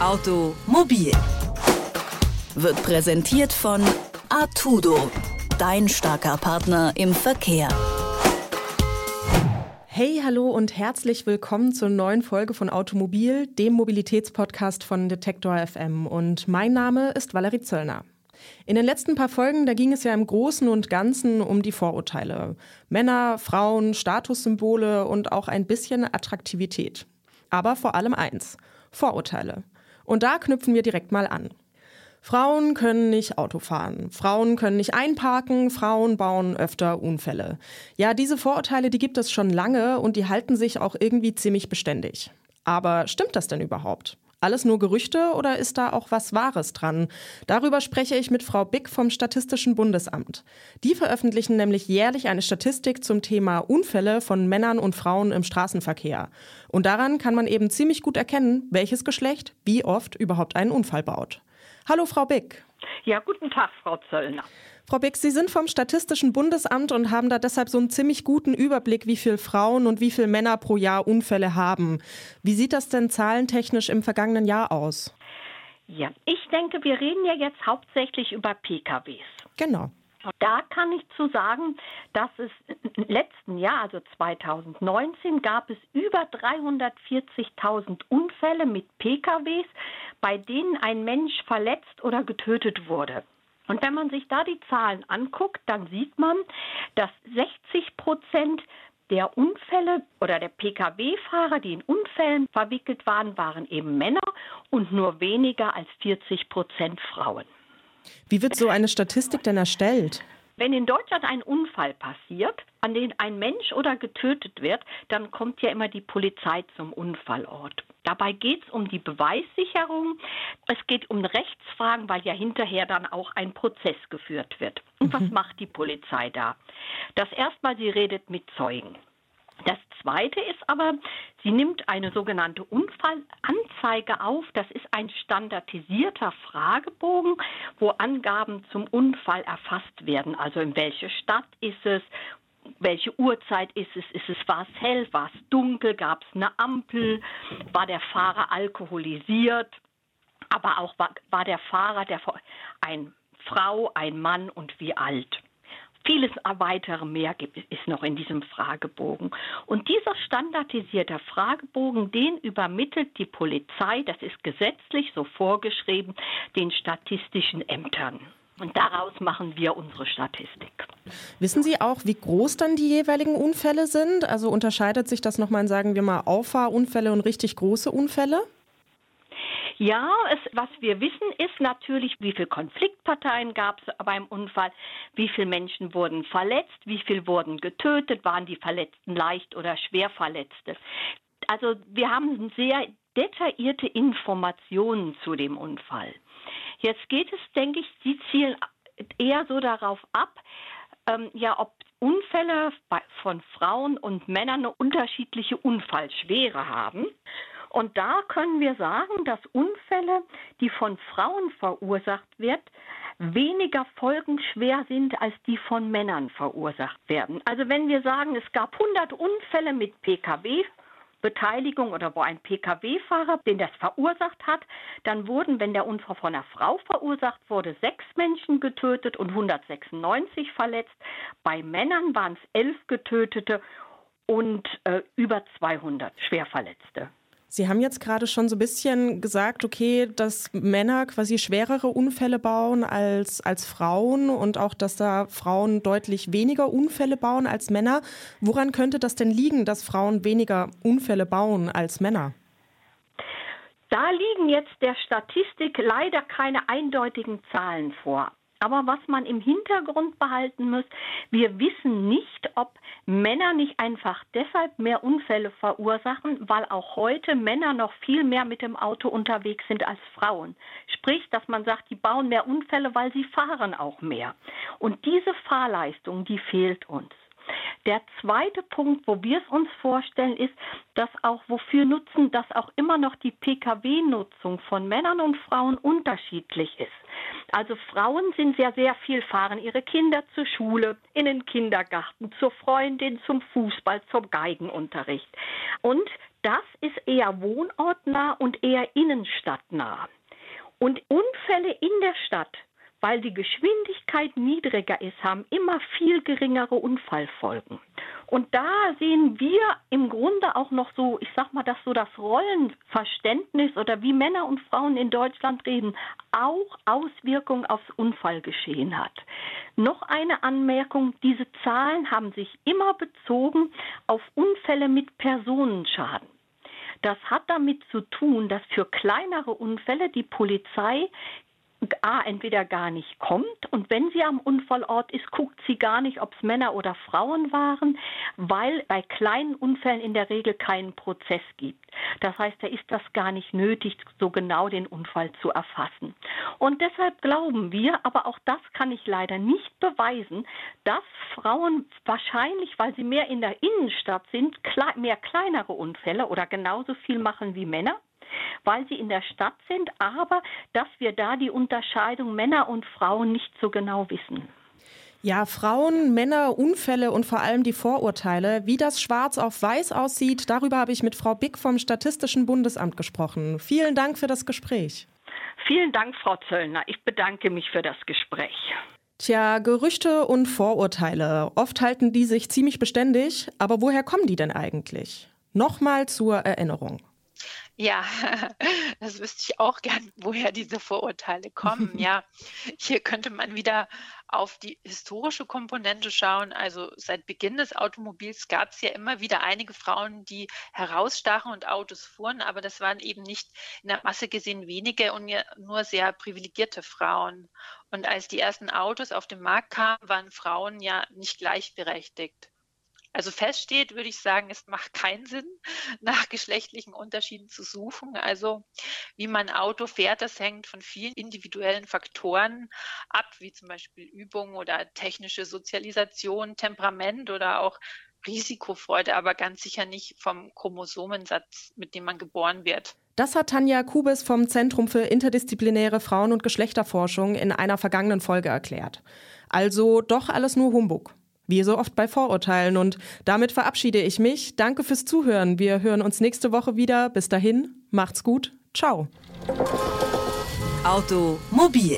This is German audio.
Automobil wird präsentiert von Artudo, dein starker Partner im Verkehr. Hey, hallo und herzlich willkommen zur neuen Folge von Automobil, dem Mobilitätspodcast von Detektor FM. Und mein Name ist Valerie Zöllner. In den letzten paar Folgen, da ging es ja im Großen und Ganzen um die Vorurteile. Männer, Frauen, Statussymbole und auch ein bisschen Attraktivität. Aber vor allem eins, Vorurteile. Und da knüpfen wir direkt mal an. Frauen können nicht Auto fahren, Frauen können nicht einparken, Frauen bauen öfter Unfälle. Ja, diese Vorurteile, die gibt es schon lange und die halten sich auch irgendwie ziemlich beständig. Aber stimmt das denn überhaupt? Alles nur Gerüchte oder ist da auch was Wahres dran? Darüber spreche ich mit Frau Bick vom Statistischen Bundesamt. Die veröffentlichen nämlich jährlich eine Statistik zum Thema Unfälle von Männern und Frauen im Straßenverkehr. Und daran kann man eben ziemlich gut erkennen, welches Geschlecht wie oft überhaupt einen Unfall baut. Hallo, Frau Bick. Ja, guten Tag, Frau Zöllner. Frau Bick, Sie sind vom Statistischen Bundesamt und haben da deshalb so einen ziemlich guten Überblick, wie viele Frauen und wie viele Männer pro Jahr Unfälle haben. Wie sieht das denn zahlentechnisch im vergangenen Jahr aus? Ja, ich denke, wir reden ja jetzt hauptsächlich über PKWs. Genau. Da kann ich zu sagen, dass es im letzten Jahr, also 2019, gab es über 340.000 Unfälle mit PKWs, bei denen ein Mensch verletzt oder getötet wurde. Und wenn man sich da die Zahlen anguckt, dann sieht man, dass 60 Prozent der Unfälle oder der Pkw-Fahrer, die in Unfällen verwickelt waren, waren eben Männer und nur weniger als 40 Prozent Frauen. Wie wird so eine Statistik denn erstellt? Wenn in Deutschland ein Unfall passiert, an den ein Mensch oder getötet wird, dann kommt ja immer die Polizei zum Unfallort. Dabei geht es um die Beweissicherung. Es geht um Rechtsfragen, weil ja hinterher dann auch ein Prozess geführt wird. Und was mhm. macht die Polizei da? Das erstmal, sie redet mit Zeugen. Das Zweite ist aber, sie nimmt eine sogenannte Unfallanzeige auf. Das ist ein standardisierter Fragebogen, wo Angaben zum Unfall erfasst werden. Also in welche Stadt ist es, welche Uhrzeit ist es? Ist es war es hell, war es dunkel, gab es eine Ampel, war der Fahrer alkoholisiert, aber auch war, war der Fahrer der ein Frau, ein Mann und wie alt. Vieles weitere mehr gibt, ist noch in diesem Fragebogen. Und dieser standardisierte Fragebogen, den übermittelt die Polizei, das ist gesetzlich so vorgeschrieben, den statistischen Ämtern. Und daraus machen wir unsere Statistik. Wissen Sie auch, wie groß dann die jeweiligen Unfälle sind? Also unterscheidet sich das nochmal sagen wir mal, Auffahrunfälle und richtig große Unfälle? Ja, es, was wir wissen, ist natürlich, wie viele Konfliktparteien gab es beim Unfall, wie viele Menschen wurden verletzt, wie viele wurden getötet, waren die Verletzten leicht oder schwer Verletzte. Also wir haben sehr detaillierte Informationen zu dem Unfall. Jetzt geht es, denke ich, die zielen eher so darauf ab, ähm, ja, ob Unfälle bei, von Frauen und Männern eine unterschiedliche Unfallschwere haben. Und da können wir sagen, dass Unfälle, die von Frauen verursacht werden, weniger folgenschwer sind, als die von Männern verursacht werden. Also wenn wir sagen, es gab 100 Unfälle mit Pkw, Beteiligung oder wo ein Pkw-Fahrer den das verursacht hat, dann wurden, wenn der Unfall von einer Frau verursacht wurde, sechs Menschen getötet und 196 verletzt. Bei Männern waren es elf Getötete und äh, über 200 Schwerverletzte. Sie haben jetzt gerade schon so ein bisschen gesagt, okay, dass Männer quasi schwerere Unfälle bauen als, als Frauen und auch, dass da Frauen deutlich weniger Unfälle bauen als Männer. Woran könnte das denn liegen, dass Frauen weniger Unfälle bauen als Männer? Da liegen jetzt der Statistik leider keine eindeutigen Zahlen vor. Aber was man im Hintergrund behalten muss, wir wissen nicht, ob Männer nicht einfach deshalb mehr Unfälle verursachen, weil auch heute Männer noch viel mehr mit dem Auto unterwegs sind als Frauen. Sprich, dass man sagt, die bauen mehr Unfälle, weil sie fahren auch mehr. Und diese Fahrleistung, die fehlt uns. Der zweite Punkt, wo wir es uns vorstellen, ist, dass auch wofür nutzen, dass auch immer noch die Pkw-Nutzung von Männern und Frauen unterschiedlich ist. Also Frauen sind sehr, sehr viel, fahren ihre Kinder zur Schule, in den Kindergarten, zur Freundin, zum Fußball, zum Geigenunterricht. Und das ist eher wohnortnah und eher innenstadtnah. Und Unfälle in der Stadt weil die Geschwindigkeit niedriger ist, haben immer viel geringere Unfallfolgen. Und da sehen wir im Grunde auch noch so, ich sag mal, dass so das Rollenverständnis oder wie Männer und Frauen in Deutschland reden, auch Auswirkungen aufs Unfallgeschehen hat. Noch eine Anmerkung, diese Zahlen haben sich immer bezogen auf Unfälle mit Personenschaden. Das hat damit zu tun, dass für kleinere Unfälle die Polizei A, entweder gar nicht kommt und wenn sie am Unfallort ist, guckt sie gar nicht, ob es Männer oder Frauen waren, weil bei kleinen Unfällen in der Regel keinen Prozess gibt. Das heißt, da ist das gar nicht nötig, so genau den Unfall zu erfassen. Und deshalb glauben wir, aber auch das kann ich leider nicht beweisen, dass Frauen wahrscheinlich, weil sie mehr in der Innenstadt sind, mehr kleinere Unfälle oder genauso viel machen wie Männer weil sie in der Stadt sind, aber dass wir da die Unterscheidung Männer und Frauen nicht so genau wissen. Ja, Frauen, Männer, Unfälle und vor allem die Vorurteile. Wie das schwarz auf weiß aussieht, darüber habe ich mit Frau Bick vom Statistischen Bundesamt gesprochen. Vielen Dank für das Gespräch. Vielen Dank, Frau Zöllner. Ich bedanke mich für das Gespräch. Tja, Gerüchte und Vorurteile. Oft halten die sich ziemlich beständig, aber woher kommen die denn eigentlich? Nochmal zur Erinnerung. Ja, das wüsste ich auch gern, woher diese Vorurteile kommen. Ja, hier könnte man wieder auf die historische Komponente schauen. Also seit Beginn des Automobils gab es ja immer wieder einige Frauen, die herausstachen und Autos fuhren, aber das waren eben nicht in der Masse gesehen wenige und nur sehr privilegierte Frauen. Und als die ersten Autos auf den Markt kamen, waren Frauen ja nicht gleichberechtigt. Also feststeht, würde ich sagen, es macht keinen Sinn, nach geschlechtlichen Unterschieden zu suchen. Also wie man Auto fährt, das hängt von vielen individuellen Faktoren ab, wie zum Beispiel Übung oder technische Sozialisation, Temperament oder auch Risikofreude, aber ganz sicher nicht vom Chromosomensatz, mit dem man geboren wird. Das hat Tanja Kubis vom Zentrum für interdisziplinäre Frauen- und Geschlechterforschung in einer vergangenen Folge erklärt. Also doch alles nur Humbug. Wie so oft bei Vorurteilen. Und damit verabschiede ich mich. Danke fürs Zuhören. Wir hören uns nächste Woche wieder. Bis dahin, macht's gut. Ciao. Automobil